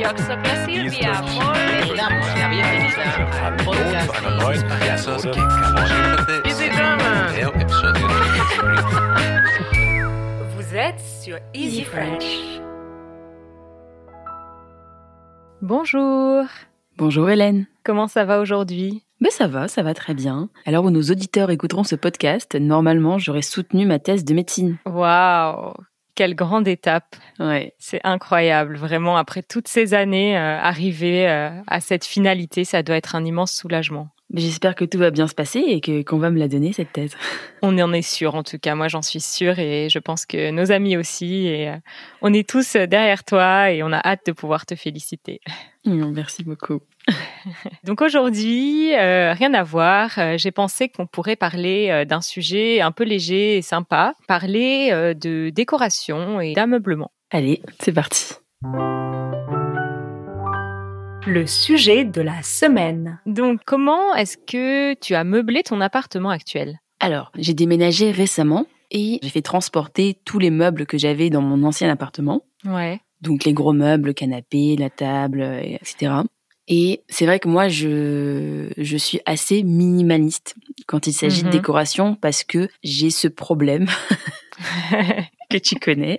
Yo soy Silvia. Le damos la bienvenida al podcast Vous êtes sur Easy French. Bonjour, Bonjour Hélène. comment ça va aujourd'hui? Ben ça va, ça va très bien. Alors où nos auditeurs écouteront ce podcast, normalement j'aurais soutenu ma thèse de médecine. Waouh, quelle grande étape Ouais. C'est incroyable, vraiment, après toutes ces années, euh, arriver euh, à cette finalité, ça doit être un immense soulagement. J'espère que tout va bien se passer et que qu'on va me la donner cette thèse. On en est sûr, en tout cas, moi j'en suis sûre et je pense que nos amis aussi. Et euh, on est tous derrière toi et on a hâte de pouvoir te féliciter. Merci beaucoup. Donc aujourd'hui, euh, rien à voir, euh, j'ai pensé qu'on pourrait parler euh, d'un sujet un peu léger et sympa, parler de décoration et d'ameublement. Allez, c'est parti. Le sujet de la semaine. Donc comment est-ce que tu as meublé ton appartement actuel? Alors, j'ai déménagé récemment et j'ai fait transporter tous les meubles que j'avais dans mon ancien appartement. Ouais. Donc les gros meubles, le canapé, la table, euh, etc. Et c'est vrai que moi, je, je suis assez minimaliste quand il s'agit Mhm. de décoration parce que j'ai ce problème que tu connais.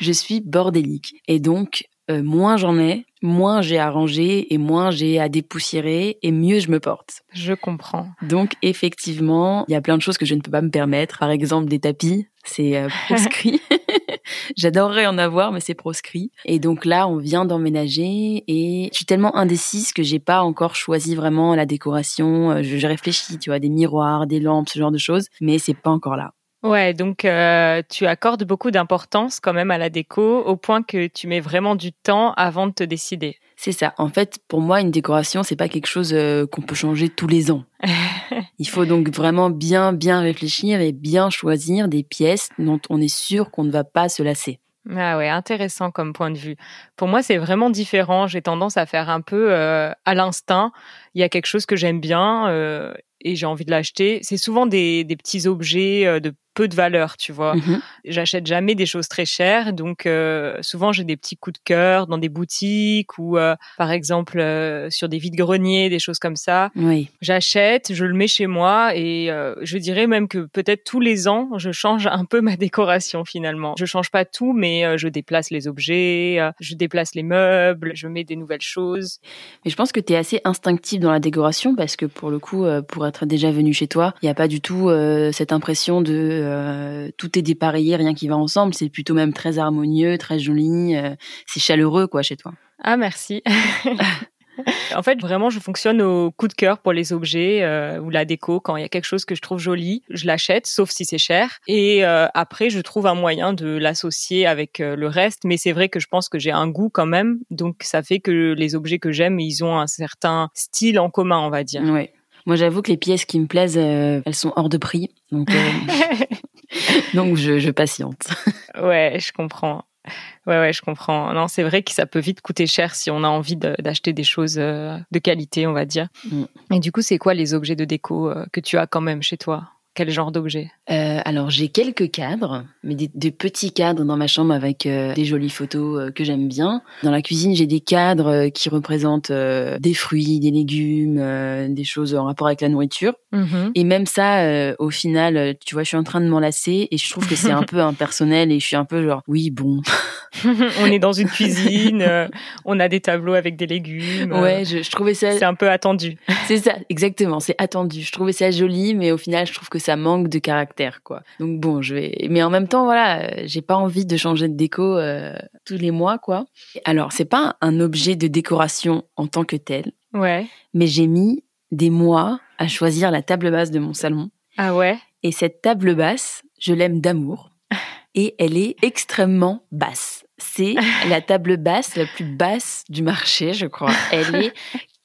Je suis bordélique. Et donc, euh, moins j'en ai, moins j'ai à ranger et moins j'ai à dépoussiérer et mieux je me porte. Je comprends. Donc, effectivement, il y a plein de choses que je ne peux pas me permettre. Par exemple, des tapis, c'est euh, proscrit. J'adorerais en avoir, mais c'est proscrit. Et donc là, on vient d'emménager et je suis tellement indécise que j'ai pas encore choisi vraiment la décoration. Euh, Je, je réfléchis, tu vois, des miroirs, des lampes, ce genre de choses, mais c'est pas encore là. Ouais, donc euh, tu accordes beaucoup d'importance quand même à la déco au point que tu mets vraiment du temps avant de te décider. C'est ça. En fait, pour moi, une décoration, c'est pas quelque chose euh, qu'on peut changer tous les ans. Il faut donc vraiment bien, bien réfléchir et bien choisir des pièces dont on est sûr qu'on ne va pas se lasser. Ah ouais, intéressant comme point de vue. Pour moi, c'est vraiment différent. J'ai tendance à faire un peu euh, à l'instinct. Il y a quelque chose que j'aime bien euh, et j'ai envie de l'acheter. C'est souvent des, des petits objets de peu de valeur, tu vois. Mhm. J'achète jamais des choses très chères, donc euh, souvent j'ai des petits coups de cœur dans des boutiques ou euh, par exemple euh, sur des vides-greniers, des choses comme ça. Oui. J'achète, je le mets chez moi et je dirais même que peut-être tous les ans, je change un peu ma décoration finalement. Je change pas tout, mais je déplace les objets, je déplace les meubles, je mets des nouvelles choses. Mais je pense que tu es assez instinctif dans la décoration parce que pour le coup, pour être déjà venu chez toi, il n'y a pas du tout cette impression de euh, tout est dépareillé, rien qui va ensemble. C'est plutôt même très harmonieux, très joli. euh, c'est chaleureux quoi chez toi. Ah merci. En fait, vraiment, je fonctionne au coup de cœur pour les objets euh, ou la déco. Quand il y a quelque chose que je trouve joli, je l'achète, sauf si c'est cher. Et euh, après, je trouve un moyen de l'associer avec euh, le reste. Mais c'est vrai que je pense que j'ai un goût quand même, donc ça fait que les objets que j'aime, ils ont un certain style en commun, on va dire. Ouais. Moi, j'avoue que les pièces qui me plaisent, euh, elles sont hors de prix, donc euh, donc je, je patiente. Ouais, je comprends. Ouais, ouais, je comprends. Non, c'est vrai que ça peut vite coûter cher si on a envie de- d'acheter des choses euh, de qualité, on va dire. Mm. Et du coup, c'est quoi les objets de déco que tu as quand même chez toi? Quel genre d'objets Euh, alors j'ai quelques cadres, mais des, des petits cadres dans ma chambre avec euh, des jolies photos euh, que j'aime bien. Dans la cuisine, j'ai des cadres euh, qui représentent des fruits, des légumes, des choses en rapport avec la nourriture. Et même ça, au final, tu vois, je suis en train de m'en lasser et je trouve que c'est un peu impersonnel et je suis un peu genre, oui, bon. on est dans une cuisine, euh, on a des tableaux avec des légumes. Ouais, je, je trouvais ça, c'est un peu attendu. c'est ça, exactement, c'est attendu. Je trouvais ça joli, mais au final, je trouve que ça manque de caractère, quoi. Donc bon, je vais, mais en même temps, voilà, j'ai pas envie de changer de déco euh, tous les mois, quoi. Alors, c'est pas un objet de décoration en tant que tel, Ouais. mais j'ai mis des mois à choisir la table basse de mon salon. Ah ouais? Et cette table basse, je l'aime d'amour. Et elle est extrêmement basse. C'est la table basse la plus basse du marché, je crois. Elle est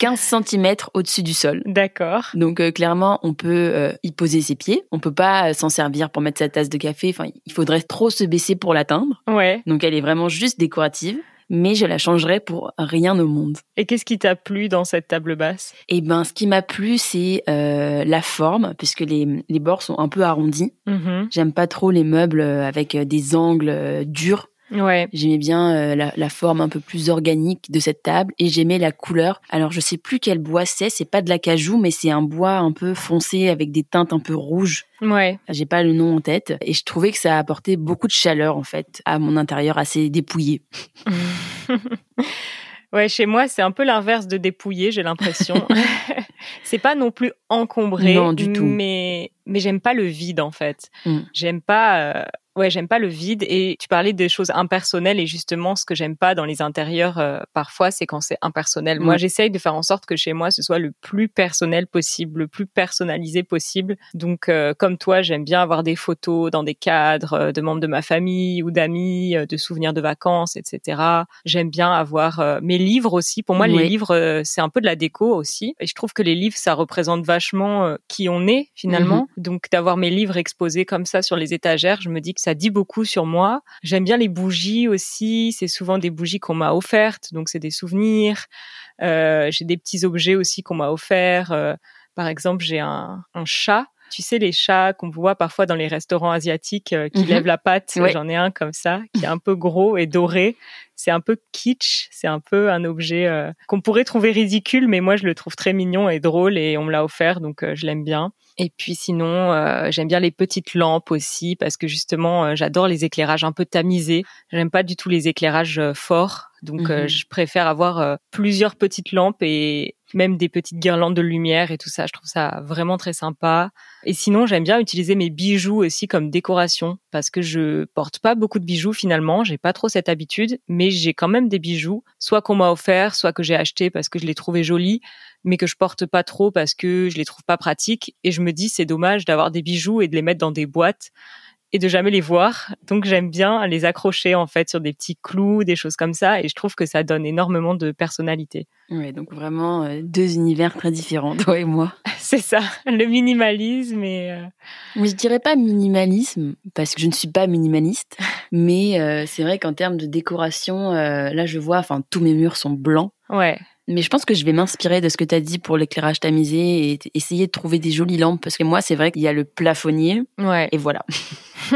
15 cm au-dessus du sol. D'accord. Donc euh, clairement, on peut euh, y poser ses pieds. On peut pas euh, s'en servir pour mettre sa tasse de café. Enfin, il faudrait trop se baisser pour l'atteindre. Ouais. Donc elle est vraiment juste décorative. Mais je la changerais pour rien au monde. Et qu'est-ce qui t'a plu dans cette table basse? Et ben, ce qui m'a plu, c'est la forme, puisque les, les bords sont un peu arrondis. Mhm. J'aime pas trop les meubles avec des angles durs. Ouais. J'aimais bien euh, la, la forme un peu plus organique de cette table et j'aimais la couleur. Alors je sais plus quel bois c'est, c'est pas de l'acajou mais c'est un bois un peu foncé avec des teintes un peu rouges. Ouais. J'ai pas le nom en tête et je trouvais que ça apportait beaucoup de chaleur en fait à mon intérieur assez dépouillé. Ouais, chez moi, c'est un peu l'inverse de dépouillé, j'ai l'impression. c'est pas non plus encombré, Non, du tout. mais mais j'aime pas le vide en fait. Mm. J'aime pas euh, ouais, j'aime pas le vide et tu parlais des choses impersonnelles et justement ce que j'aime pas dans les intérieurs euh, parfois, c'est quand c'est impersonnel. Moi, Mm. j'essaye de faire en sorte que chez moi ce soit le plus personnel possible, le plus personnalisé possible. Donc euh, comme toi, j'aime bien avoir des photos dans des cadres euh, de membres de ma famille ou d'amis, euh, de souvenirs de vacances, etc. J'aime bien avoir euh, mes livres aussi. Pour moi, les livres, euh, c'est un peu de la déco aussi. Et je trouve que les livres, ça représente vachement euh, qui on est finalement. Donc d'avoir mes livres exposés comme ça sur les étagères, je me dis que ça dit beaucoup sur moi. J'aime bien les bougies aussi. C'est souvent des bougies qu'on m'a offertes, donc c'est des souvenirs. Euh, j'ai des petits objets aussi qu'on m'a offerts. Euh, par exemple, j'ai un, un chat. Tu sais, les chats qu'on voit parfois dans les restaurants asiatiques euh, qui Mhm. lèvent la patte. J'en ai un comme ça, qui est un peu gros et doré. C'est un peu kitsch. C'est un peu un objet euh, qu'on pourrait trouver ridicule, mais moi, je le trouve très mignon et drôle et on me l'a offert, donc euh, je l'aime bien. Et puis sinon, euh, j'aime bien les petites lampes aussi parce que justement, euh, j'adore les éclairages un peu tamisés. J'aime pas du tout les éclairages euh, forts, donc euh, Mhm. je préfère avoir plusieurs petites lampes et même des petites guirlandes de lumière et tout ça. Je trouve ça vraiment très sympa. Et sinon, j'aime bien utiliser mes bijoux aussi comme décoration parce que je porte pas beaucoup de bijoux finalement. J'ai pas trop cette habitude, mais j'ai quand même des bijoux, soit qu'on m'a offert, soit que j'ai acheté parce que je les trouvais jolis, mais que je porte pas trop parce que je les trouve pas pratiques. Et je me dis, c'est dommage d'avoir des bijoux et de les mettre dans des boîtes et de jamais les voir. Donc j'aime bien les accrocher en fait sur des petits clous, des choses comme ça, et je trouve que ça donne énormément de personnalité. Ouais, donc vraiment euh, deux univers très différents, toi et moi. C'est ça, le minimalisme et euh, Mais je dirais pas minimalisme parce que je ne suis pas minimaliste, mais euh, c'est vrai qu'en termes de décoration, euh, là je vois, enfin tous mes murs sont blancs. ouais, Mais je pense que je vais m'inspirer de ce que tu as dit pour l'éclairage tamisé et essayer de trouver des jolies lampes parce que moi c'est vrai qu'il y a le plafonnier ouais. et voilà,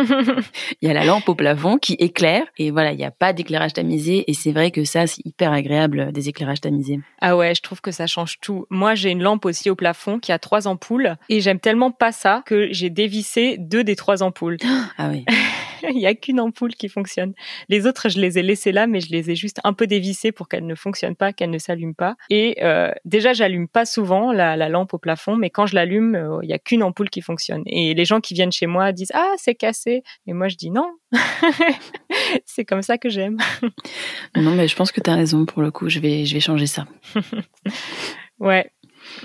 il y a la lampe au plafond qui éclaire et voilà, il n'y a pas d'éclairage tamisé et c'est vrai que ça c'est hyper agréable des éclairages tamisés. Ah ouais, je trouve que ça change tout. Moi, j'ai une lampe aussi au plafond qui a trois ampoules et j'aime tellement pas ça que j'ai dévissé deux des trois ampoules. Ah oui. Il y a qu'une ampoule qui fonctionne. Les autres, je les ai laissées là, mais je les ai juste un peu dévissées pour qu'elles ne fonctionnent pas, qu'elles ne s'allument pas. Et euh, déjà, j'allume pas souvent la, la lampe au plafond, mais quand je l'allume, euh, il y a qu'une ampoule qui fonctionne. Et les gens qui viennent chez moi disent ah c'est cassé, et moi je dis non. c'est comme ça que j'aime. Non mais je pense que tu as raison pour le coup, je vais je vais changer ça. Ouais.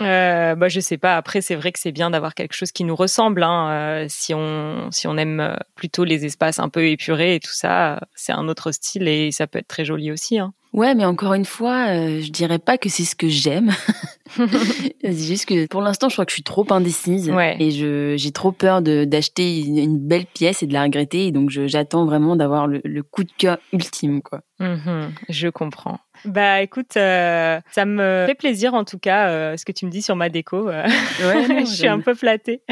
Euh, bah je sais pas. Après c'est vrai que c'est bien d'avoir quelque chose qui nous ressemble. Hein. Euh, si on si on aime euh, plutôt les espaces un peu épurés et tout ça, c'est un autre style et ça peut être très joli aussi. Hein. Ouais, mais encore une fois, euh, je dirais pas que c'est ce que j'aime. c'est juste que pour l'instant, je crois que je suis trop indécise Ouais. et je j'ai trop peur de d'acheter une, une belle pièce et de la regretter. Et donc, j'attends vraiment d'avoir le, le coup de cœur ultime, quoi. Mhm, je comprends. Bah écoute, euh, ça me fait plaisir en tout cas euh, ce que tu me dis sur ma déco. euh. Ouais, non, je suis un peu flattée.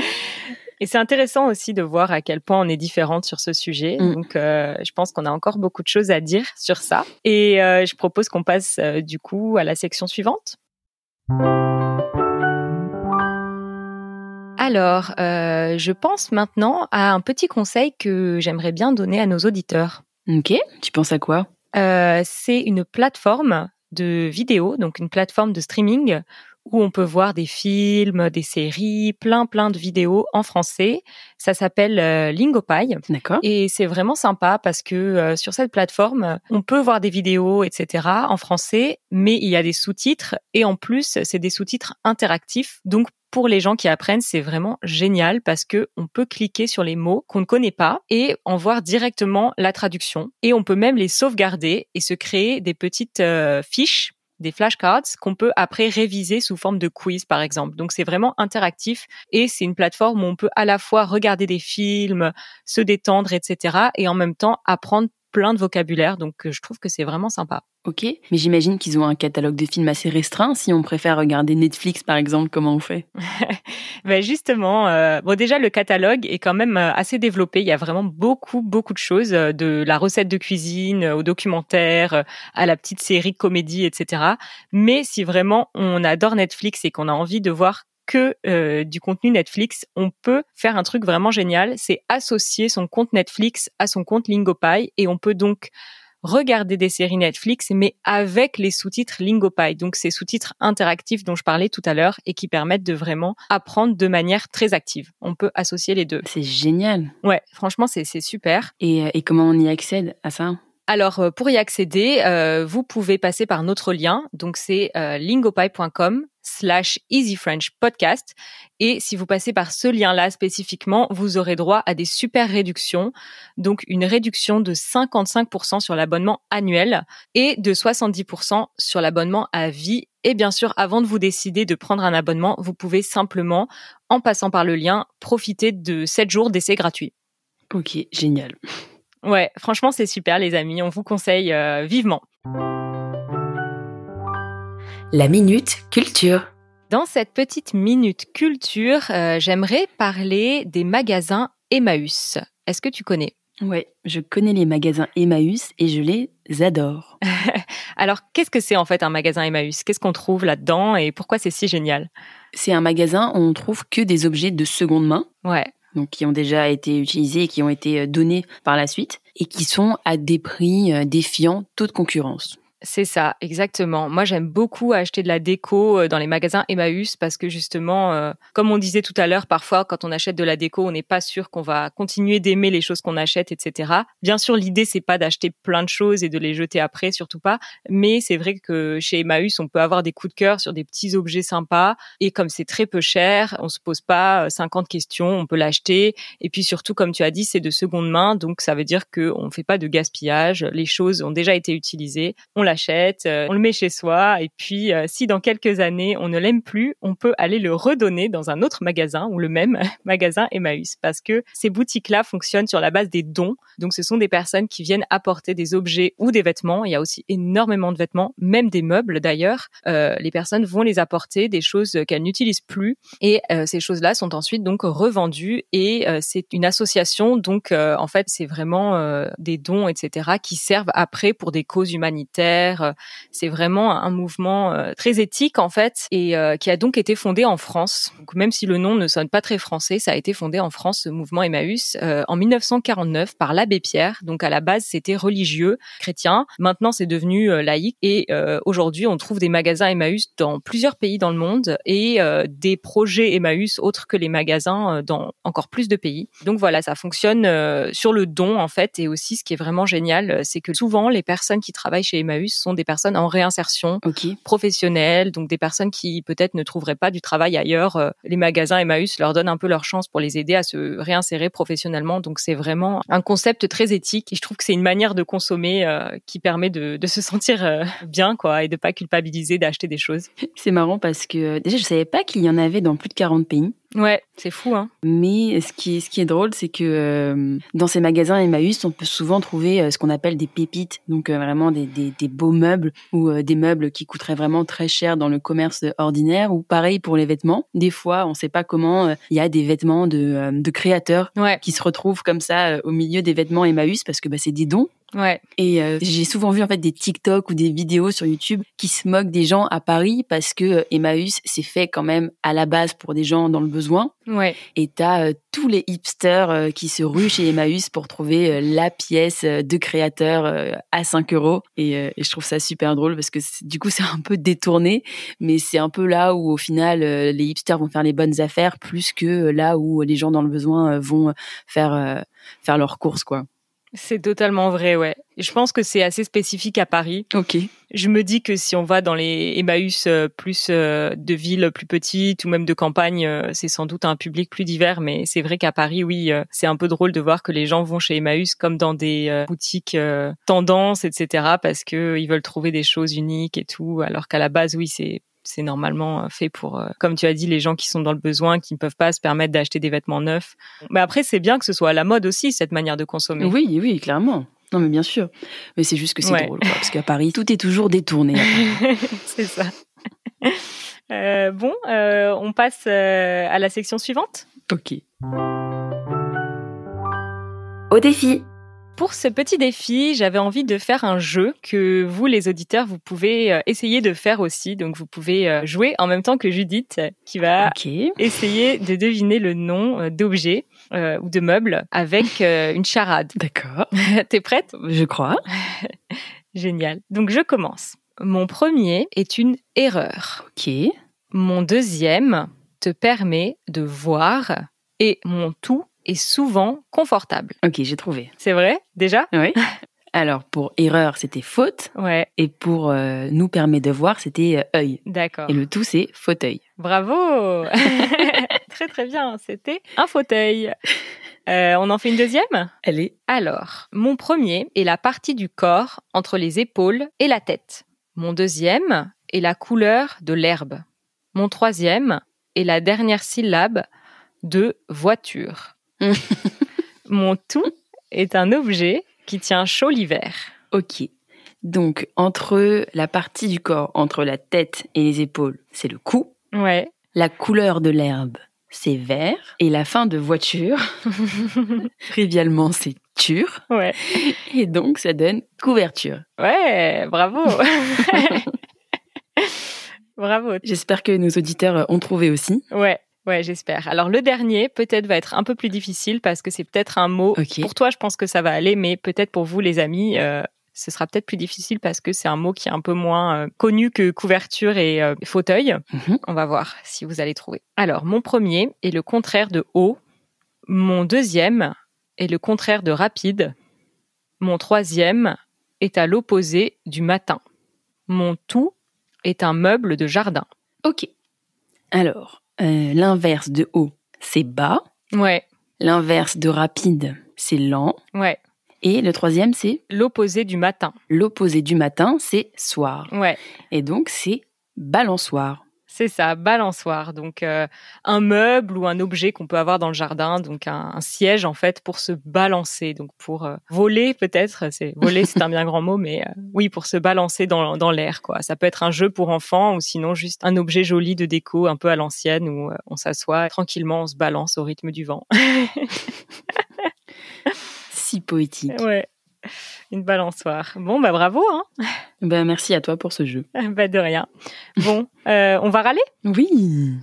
Et c'est intéressant aussi de voir à quel point on est différente sur ce sujet. Mm. Donc, euh, je pense qu'on a encore beaucoup de choses à dire sur ça. Et euh, je propose qu'on passe euh, du coup à la section suivante. Alors, je pense maintenant à un petit conseil que j'aimerais bien donner à nos auditeurs. Ok. Tu penses à quoi? C'est une plateforme de vidéo, donc une plateforme de streaming où on peut voir des films, des séries, plein plein de vidéos en français. Ça s'appelle euh, Lingopie D'accord. et c'est vraiment sympa parce que euh, sur cette plateforme, on peut voir des vidéos, etc. en français, mais il y a des sous-titres et en plus, c'est des sous-titres interactifs. Donc pour les gens qui apprennent, c'est vraiment génial parce que on peut cliquer sur les mots qu'on ne connaît pas et en voir directement la traduction. Et on peut même les sauvegarder et se créer des petites euh, fiches des flashcards qu'on peut après réviser sous forme de quiz par exemple. Donc c'est vraiment interactif et c'est une plateforme où on peut à la fois regarder des films, se détendre, etc. et en même temps apprendre plein de vocabulaire. Donc, je trouve que c'est vraiment sympa. Ok, mais j'imagine qu'ils ont un catalogue de films assez restreint. Si on préfère regarder Netflix, par exemple, comment on fait? Ben Justement, euh, bon déjà le catalogue est quand même euh, assez développé. Il y a vraiment beaucoup, beaucoup de choses, euh, de la recette de cuisine au documentaire, à la petite série comédie, etc. Mais si vraiment on adore Netflix et qu'on a envie de voir que du contenu Netflix, on peut faire un truc vraiment génial, c'est associer son compte Netflix à son compte Lingopie et on peut donc regarder des séries Netflix, mais avec les sous-titres Lingopie. Donc, ces sous-titres interactifs dont je parlais tout à l'heure et qui permettent de vraiment apprendre de manière très active. On peut associer les deux. C'est génial. Ouais, franchement, c'est super. Et, euh, et comment on y accède à ça? Alors, euh, pour y accéder, euh, vous pouvez passer par notre lien. Donc, c'est euh, lingopie.com slash Easy French Podcast. Et si vous passez par ce lien-là spécifiquement, vous aurez droit à des super réductions. Donc, une réduction de 55% sur l'abonnement annuel et de 70% sur l'abonnement à vie. Et bien sûr, avant de vous décider de prendre un abonnement, vous pouvez simplement, en passant par le lien, profiter de 7 jours d'essai gratuit. Ok, génial. Ouais, franchement, c'est super, les amis. On vous conseille euh, vivement. La minute culture. Dans cette petite minute culture, euh, j'aimerais parler des magasins Emmaüs. Est-ce que tu connais? Ouais, je connais les magasins Emmaüs et je les adore. Alors, qu'est-ce que c'est en fait un magasin Emmaüs? Qu'est-ce qu'on trouve là-dedans et pourquoi c'est si génial? C'est un magasin où on trouve que des objets de seconde main. Ouais donc qui ont déjà été utilisés et qui ont été euh, donnés par la suite, et qui sont à des prix euh, défiant toute concurrence. C'est ça, exactement. Moi, j'aime beaucoup acheter de la déco euh, dans les magasins Emmaüs parce que justement, euh, comme on disait tout à l'heure, parfois quand on achète de la déco, on n'est pas sûr qu'on va continuer d'aimer les choses qu'on achète, etc. Bien sûr, l'idée c'est pas d'acheter plein de choses et de les jeter après, surtout pas. Mais c'est vrai que chez Emmaüs, on peut avoir des coups de cœur sur des petits objets sympas et comme c'est très peu cher, on se pose pas 50 euh, questions, on peut l'acheter. Et puis surtout, comme tu as dit, c'est de seconde main, donc ça veut dire que on fait pas de gaspillage. Les choses ont déjà été utilisées, l'achète, euh, on le met chez soi, et puis euh, si dans quelques années on ne l'aime plus, on peut aller le redonner dans un autre magasin ou le même magasin Emmaüs, parce que ces boutiques-là fonctionnent sur la base des dons. Donc ce sont des personnes qui viennent apporter des objets ou des vêtements. Il y a aussi énormément de vêtements, même des meubles d'ailleurs. Euh, les personnes vont les apporter, des choses qu'elles n'utilisent plus, et ces choses-là sont ensuite donc revendues. Et c'est une association, donc en fait c'est vraiment des dons, etc., qui servent après pour des causes humanitaires euh, c'est vraiment un mouvement euh, très éthique en fait et euh, qui a donc été fondé en France. Donc, même si le nom ne sonne pas très français, ça a été fondé en France, ce mouvement Emmaüs, en 1949 par l'abbé Pierre. Donc à la base, c'était religieux, chrétien. Maintenant, c'est devenu laïque et aujourd'hui, on trouve des magasins Emmaüs dans plusieurs pays dans le monde et des projets Emmaüs autres que les magasins dans encore plus de pays. Donc voilà, ça fonctionne sur le don en fait et aussi ce qui est vraiment génial, c'est que souvent les personnes qui travaillent chez Emmaüs sont des personnes en réinsertion professionnelle, donc des personnes qui peut-être ne trouveraient pas du travail ailleurs. Euh, les magasins Emmaüs leur donnent un peu leur chance pour les aider à se réinsérer professionnellement. Donc c'est vraiment un concept très éthique et je trouve que c'est une manière de consommer euh, qui permet de, se sentir euh, bien quoi et de pas culpabiliser d'acheter des choses. C'est marrant parce que déjà je savais pas qu'il y en avait dans plus de 40 pays. Ouais, c'est fou, hein. Mais ce qui est, ce qui est drôle, c'est que euh, dans ces magasins Emmaüs, on peut souvent trouver euh, ce qu'on appelle des pépites, donc euh, vraiment des, des, des, beaux meubles ou des meubles qui coûteraient vraiment très cher dans le commerce ordinaire. Ou pareil pour les vêtements. Des fois, on ne sait pas comment il y a des vêtements de, de créateurs qui se retrouvent comme ça au milieu des vêtements Emmaüs parce que bah, c'est des dons. Ouais. Et euh, j'ai souvent vu en fait des TikTok ou des vidéos sur YouTube qui se moquent des gens à Paris parce que euh, Emmaüs c'est fait quand même à la base pour des gens dans le besoin. Ouais. Et t'as euh, tous les hipsters qui se ruent chez Emmaüs pour trouver la pièce de créateur à 5 euros. Et, et, je trouve ça super drôle parce que du coup c'est un peu détourné, mais c'est un peu là où au final les hipsters vont faire les bonnes affaires plus que là où les gens dans le besoin vont faire faire leurs courses quoi. C'est totalement vrai, ouais. Je pense que c'est assez spécifique à Paris. Ok. Je me dis que si on va dans les Emmaüs euh, plus euh, de villes plus petites ou même de campagne, euh, c'est sans doute un public plus divers. Mais c'est vrai qu'à Paris, oui, c'est un peu drôle de voir que les gens vont chez Emmaüs comme dans des boutiques tendances, etc. Parce que ils veulent trouver des choses uniques et tout. Alors qu'à la base, oui, c'est c'est normalement euh, fait pour, euh, comme tu as dit, les gens qui sont dans le besoin, qui ne peuvent pas se permettre d'acheter des vêtements neufs. Mais après, c'est bien que ce soit à la mode aussi, cette manière de consommer. Oui, oui, clairement. Non, mais bien sûr. Mais c'est juste que c'est Ouais. drôle, quoi, parce qu'à Paris, tout est toujours détourné. c'est ça. Euh, bon, euh, on passe euh, à la section suivante. ok. Au défi. Pour ce petit défi, j'avais envie de faire un jeu que vous, les auditeurs, vous pouvez euh, essayer de faire aussi. Donc, vous pouvez euh, jouer en même temps que Judith, qui va essayer de deviner le nom euh, d'objets euh, ou de meubles avec euh, une charade. D'accord. T'es prête? Je crois. Génial. Donc, je commence. Mon premier est une erreur. Ok. Mon deuxième te permet de voir et mon tout est souvent confortable. Ok, j'ai trouvé. C'est vrai? Déjà? Oui. Alors, pour erreur, c'était faute. Ouais, Et pour euh, nous permet de voir, c'était euh, œil. d'accord. Et le tout, c'est fauteuil. Bravo Très très bien, c'était un fauteuil. Euh, on en fait une deuxième? Allez. Alors, mon premier est la partie du corps entre les épaules et la tête. Mon deuxième est la couleur de l'herbe. Mon troisième est la dernière syllabe de voiture. Mon tout est un objet qui tient chaud l'hiver. Ok. Donc, entre la partie du corps, entre la tête et les épaules, c'est le cou. Ouais. La couleur de l'herbe, c'est vert. Et la fin de voiture, trivialement, c'est ture. Ouais. Et donc, ça donne couverture. Ouais, bravo. bravo. J'espère que nos auditeurs ont trouvé aussi. Ouais. Ouais, j'espère. Alors le dernier peut-être va être un peu plus difficile parce que c'est peut-être un mot. Pour toi, je pense que ça va aller, mais peut-être pour vous, les amis, euh, ce sera peut-être plus difficile parce que c'est un mot qui est un peu moins euh, connu que couverture et euh, fauteuil. Mhm. On va voir si vous allez trouver. Alors, mon premier est le contraire de haut. Mon deuxième est le contraire de rapide. Mon troisième est à l'opposé du matin. Mon tout est un meuble de jardin. Ok. Alors, euh, l'inverse de haut, c'est bas. Ouais, L'inverse de rapide, c'est lent. ouais. Et le troisième, c'est L'opposé du matin. l'opposé du matin, c'est soir. Ouais, Et donc, c'est balançoire. C'est ça, balançoire. Donc, euh, un meuble ou un objet qu'on peut avoir dans le jardin, donc un, un siège en fait pour se balancer, donc pour euh, voler peut-être. C'est voler, c'est un bien grand mot, mais euh, oui, pour se balancer dans, dans l'air quoi. Ça peut être un jeu pour enfants ou sinon juste un objet joli de déco, un peu à l'ancienne où on s'assoit tranquillement, on se balance au rythme du vent. Si poétique. ouais, une balançoire. Bon, bah bravo, hein. Ben, merci à toi pour ce jeu. Bah de rien. Bon, euh, on va râler? Oui.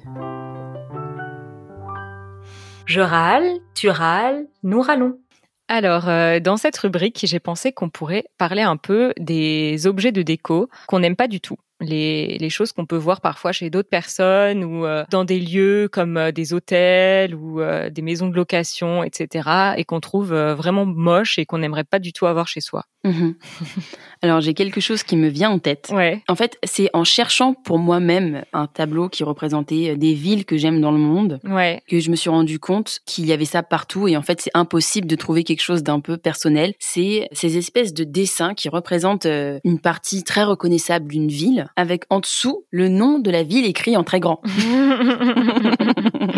Je râle, tu râles, nous râlons. Alors, euh, dans cette rubrique, j'ai pensé qu'on pourrait parler un peu des objets de déco qu'on n'aime pas du tout. Les, les choses qu'on peut voir parfois chez d'autres personnes ou euh, dans des lieux comme euh, des hôtels ou euh, des maisons de location, etc. et qu'on trouve vraiment moche et qu'on n'aimerait pas du tout avoir chez soi. Mhm. Alors, j'ai quelque chose qui me vient en tête. Ouais, En fait, c'est en cherchant pour moi-même un tableau qui représentait des villes que j'aime dans le monde ouais, que je me suis rendu compte qu'il y avait ça partout et en fait c'est impossible de trouver quelque chose d'un peu personnel. C'est ces espèces de dessins qui représentent une partie très reconnaissable d'une ville avec en dessous le nom de la ville écrit en très grand.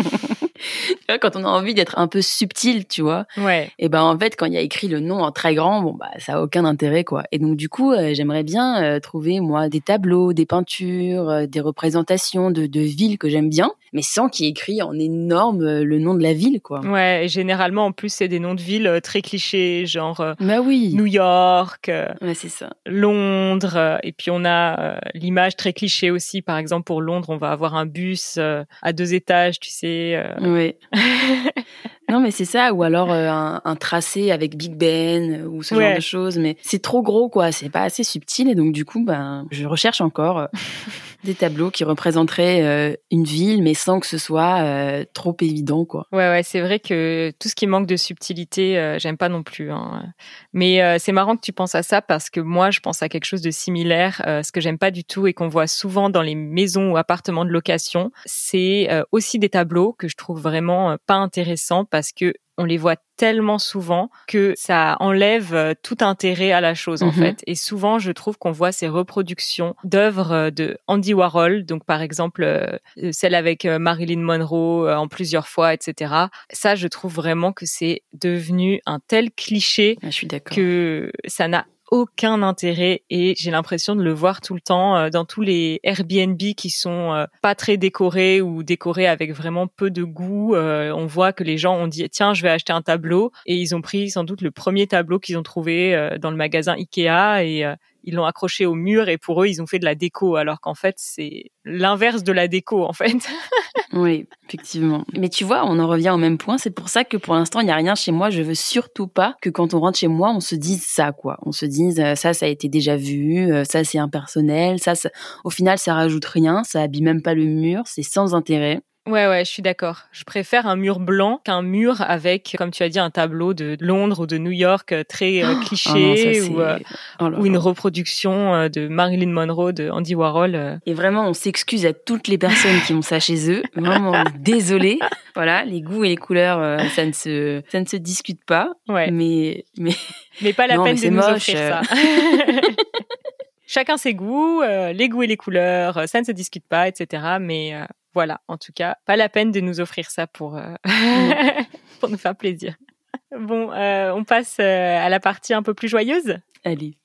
Tu vois, quand on a envie d'être un peu subtil, tu vois, ouais. et ben en fait quand il y a écrit le nom en très grand, bon bah ça a aucun intérêt quoi. Et donc du coup euh, j'aimerais bien euh, trouver moi des tableaux, des peintures, euh, des représentations de, de villes que j'aime bien, mais sans qu'il y ait écrit en énorme le nom de la ville quoi. Ouais, et généralement en plus c'est des noms de villes très clichés, genre Bah oui. New York, Ouais, c'est ça. Londres, et puis on a l'image très cliché aussi. Par exemple, pour Londres, on va avoir un bus à deux étages, tu sais. euh. Non mais c'est ça ou alors euh, un, un tracé avec Big Ben euh, ou ce Ouais. genre de choses mais c'est trop gros quoi, c'est pas assez subtil et donc du coup ben je recherche encore euh, des tableaux qui représenteraient euh, une ville mais sans que ce soit euh, trop évident quoi. Ouais, ouais, c'est vrai que tout ce qui manque de subtilité, euh, j'aime pas non plus. hein. Mais c'est marrant que tu penses à ça parce que moi, je pense à quelque chose de similaire. Ce que j'aime pas du tout et qu'on voit souvent dans les maisons ou appartements de location, c'est aussi des tableaux que je trouve vraiment pas intéressants parce que on les voit tellement souvent que ça enlève euh, tout intérêt à la chose en Mhm. fait. Et souvent, je trouve qu'on voit ces reproductions d'œuvres euh, de Andy Warhol, donc par exemple euh, celle avec Marilyn Monroe en plusieurs fois, etc. Ça, je trouve vraiment que c'est devenu un tel cliché Ah, je suis d'accord. que ça n'a aucun intérêt et j'ai l'impression de le voir tout le temps euh, dans tous les Airbnb qui sont euh, pas très décorés ou décorés avec vraiment peu de goût. Euh, on voit que les gens ont dit tiens je vais acheter un tableau et ils ont pris sans doute le premier tableau qu'ils ont trouvé dans le magasin Ikea et ils l'ont accroché au mur et pour eux ils ont fait de la déco alors qu'en fait c'est l'inverse de la déco en fait. Oui, effectivement. Mais tu vois, on en revient au même point. C'est pour ça que pour l'instant, il n'y a rien chez moi. Je veux surtout pas que quand on rentre chez moi, on se dise ça, quoi. On se dise, euh, ça, ça a été déjà vu, euh, ça, c'est impersonnel, ça, ça- au final, ça rajoute rien, ça habille même pas le mur, c'est sans intérêt. Ouais, ouais, je suis d'accord. Je préfère un mur blanc qu'un mur avec, comme tu as dit, un tableau de Londres ou de New York euh, très euh, Ah cliché non, ça, c'est- ou, euh, oh ou une reproduction de Marilyn Monroe de Andy Warhol. euh. Et vraiment, on s'excuse à toutes les personnes qui ont ça chez eux. Vraiment, désolé. Voilà, les goûts et les couleurs, ça ne se, ça ne se discute pas. Ouais, Mais, mais mais pas la Non, peine de nous moche, offrir ça. Chacun ses goûts, les goûts et les couleurs, ça ne se discute pas, etc. Mais voilà, en tout cas, pas la peine de nous offrir ça pour euh, pour nous faire plaisir. Bon, euh, on passe euh, à la partie un peu plus joyeuse. allez.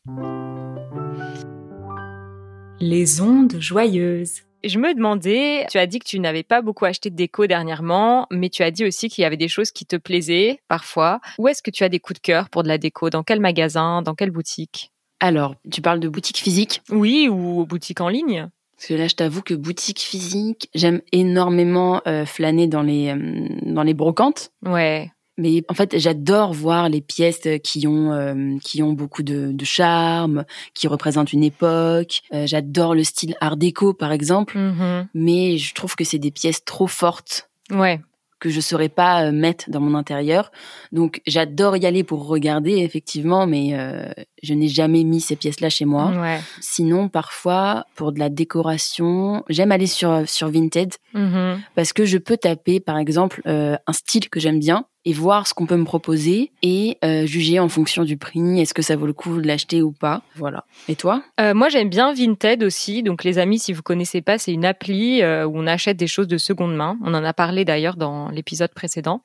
Les ondes joyeuses. Je me demandais, tu as dit que tu n'avais pas beaucoup acheté de déco dernièrement, mais tu as dit aussi qu'il y avait des choses qui te plaisaient parfois. Où est-ce que tu as des coups de cœur pour de la déco? Dans quel magasin? Dans quelle boutique? Alors, tu parles de boutique physique? Oui, ou boutique en ligne Parce que là, je t'avoue que boutique physique, j'aime énormément euh, flâner dans les, euh, dans les brocantes. Ouais. Mais en fait, j'adore voir les pièces qui ont euh, qui ont beaucoup de, de charme, qui représentent une époque. Euh, j'adore le style Art déco, par exemple. Mhm. Mais je trouve que c'est des pièces trop fortes Ouais. Que je saurais pas euh, mettre dans mon intérieur. Donc, j'adore y aller pour regarder, effectivement, mais euh, je n'ai jamais mis ces pièces-là chez moi. Ouais. Sinon, parfois, pour de la décoration, j'aime aller sur sur Vinted Mhm. parce que je peux taper, par exemple, euh, un style que j'aime bien et voir ce qu'on peut me proposer et euh, juger en fonction du prix, est-ce que ça vaut le coup de l'acheter ou pas. Voilà. Et toi? Euh, moi, j'aime bien Vinted aussi. Donc, les amis, si vous connaissez pas, c'est une appli euh, où on achète des choses de seconde main. On en a parlé d'ailleurs dans l'épisode précédent.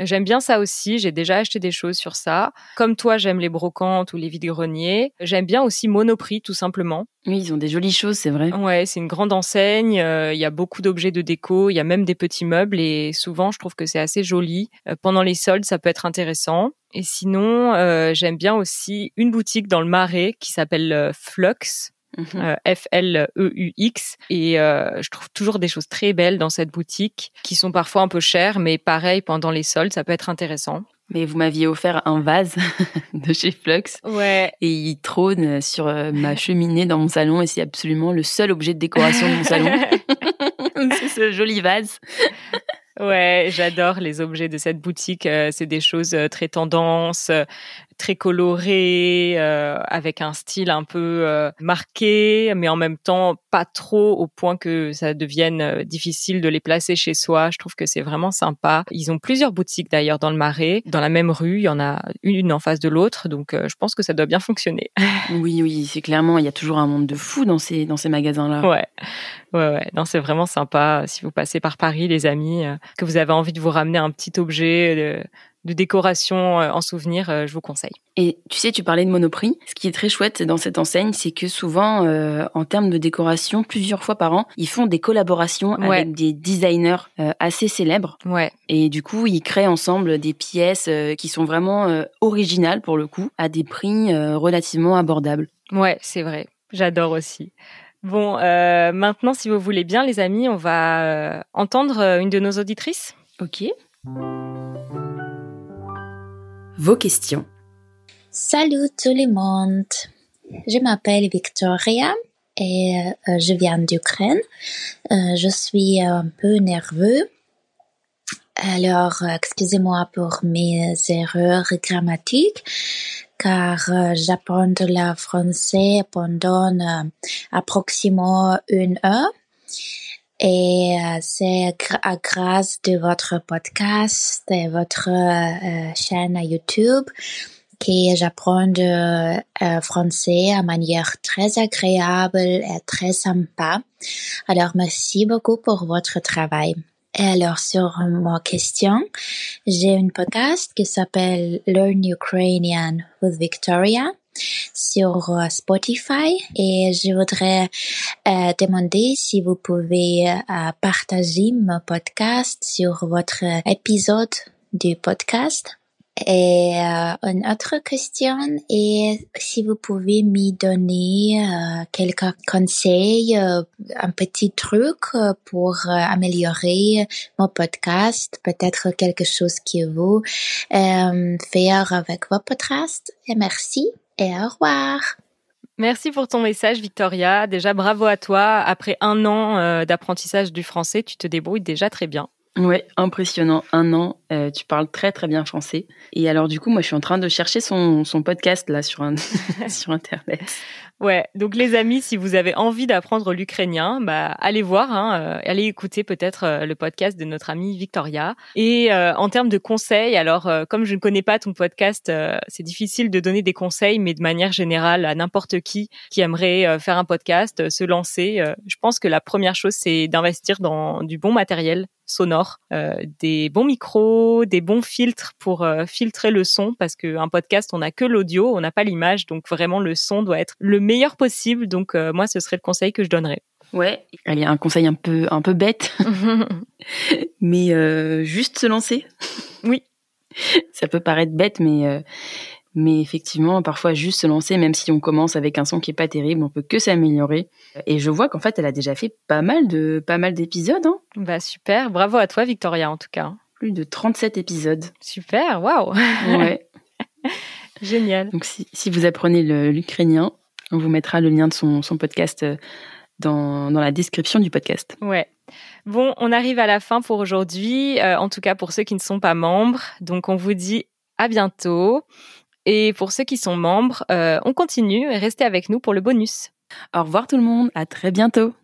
J'aime bien ça aussi. J'ai déjà acheté des choses sur ça. Comme toi, j'aime les brocantes ou les vides-greniers. J'aime bien aussi Monoprix, tout simplement. Oui, ils ont des jolies choses, c'est vrai. Ouais, c'est une grande enseigne. euh, Il y a beaucoup d'objets de déco. Il y a même des petits meubles et souvent, je trouve que c'est assez joli. Euh, pendant les soldes, ça peut être intéressant. Et sinon, euh, j'aime bien aussi une boutique dans le Marais qui s'appelle Flux. Mhm. euh, F-L-E-U-X. Et euh, je trouve toujours des choses très belles dans cette boutique qui sont parfois un peu chères, mais pareil, pendant les soldes, ça peut être intéressant. Mais vous m'aviez offert un vase de chez Flux Ouais. et il trône sur euh, ma cheminée dans mon salon et c'est absolument le seul objet de décoration de mon salon. c'est ce joli vase. Ouais, j'adore les objets de cette boutique. Euh, c'est des choses très tendances, euh, très colorées, euh, avec un style un peu euh, marqué, mais en même temps pas trop au point que ça devienne euh, difficile de les placer chez soi. Je trouve que c'est vraiment sympa. Ils ont plusieurs boutiques d'ailleurs dans le Marais, dans la même rue. Il y en a une en face de l'autre, donc euh, je pense que ça doit bien fonctionner. Oui, oui, c'est clairement, il y a toujours un monde de fous dans ces, dans ces magasins-là. Ouais, ouais, ouais. Non, c'est vraiment sympa. Si vous passez par Paris, les amis, euh, que vous avez envie de vous ramener un petit objet de, décoration euh, en souvenir, euh, je vous conseille. Et tu sais, tu parlais de Monoprix. Ce qui est très chouette dans cette enseigne, c'est que souvent, euh, en termes de décoration, plusieurs fois par an, ils font des collaborations Ouais. avec des designers euh, assez célèbres. Ouais, Et du coup, ils créent ensemble des pièces euh, qui sont vraiment originales pour le coup, à des prix relativement abordables. ouais, c'est vrai. J'adore aussi. Bon, maintenant, si vous voulez bien, les amis, on va entendre une de nos auditrices. Ok. Vos questions. Salut tout le monde. Je m'appelle Victoria et euh, je viens d'Ukraine. Euh, je suis un peu nerveux. Alors, euh, excusez-moi pour mes erreurs grammatiques, car j'apprends le français pendant approximativement une heure. Et euh, c'est grâce de votre podcast et votre euh, chaîne YouTube que j'apprends le euh, français à manière très agréable et très sympa. Alors merci beaucoup pour votre travail. Et alors sur ma question, j'ai une podcast qui s'appelle Learn Ukrainian with Victoria sur euh, Spotify et je voudrais euh, demander si vous pouvez euh, partager mon podcast sur votre épisode du podcast. Et euh, une autre question est si vous pouvez me donner euh, quelques conseils, euh, un petit truc pour améliorer mon podcast, peut-être quelque chose que vous faire avec vos podcasts. Et merci et au revoir. Merci pour ton message, Victoria. Déjà, bravo à toi. Après un an d'apprentissage du français, tu te débrouilles déjà très bien. Ouais, impressionnant. Un an, euh, tu parles très très bien français. Et alors du coup, moi, je suis en train de chercher son, son podcast là sur un, sur internet. Ouais, donc les amis, si vous avez envie d'apprendre l'ukrainien, bah allez voir, hein, euh, allez écouter peut-être euh, le podcast de notre amie Victoria. Et euh, en termes de conseils, alors comme je ne connais pas ton podcast, c'est difficile de donner des conseils, mais de manière générale à n'importe qui qui aimerait faire un podcast, se lancer, je pense que la première chose c'est d'investir dans du bon matériel sonore, des bons micros, des bons filtres pour filtrer le son, parce qu'un podcast on n'a que l'audio, on n'a pas l'image, donc vraiment le son doit être le meilleur possible. Donc euh, moi, ce serait le conseil que je donnerais. Ouais, allez, un conseil un peu un peu bête, mais euh, juste se lancer. Oui. Ça peut paraître bête, mais euh, mais effectivement, parfois juste se lancer, même si on commence avec un son qui est pas terrible, on peut que s'améliorer. Et je vois qu'en fait, elle a déjà fait pas mal de pas mal d'épisodes. Hein. Bah super, bravo à toi Victoria en tout cas. Plus de 37 épisodes. Super, waouh. Ouais. Génial. Donc si, si vous apprenez l'ukrainien, on vous mettra le lien de son, son podcast euh, dans, dans, la description du podcast. Ouais. Bon, on arrive à la fin pour aujourd'hui, euh, en tout cas pour ceux qui ne sont pas membres. Donc on vous dit à bientôt. Et pour ceux qui sont membres, euh, on continue et restez avec nous pour le bonus. Au revoir tout le monde, à très bientôt.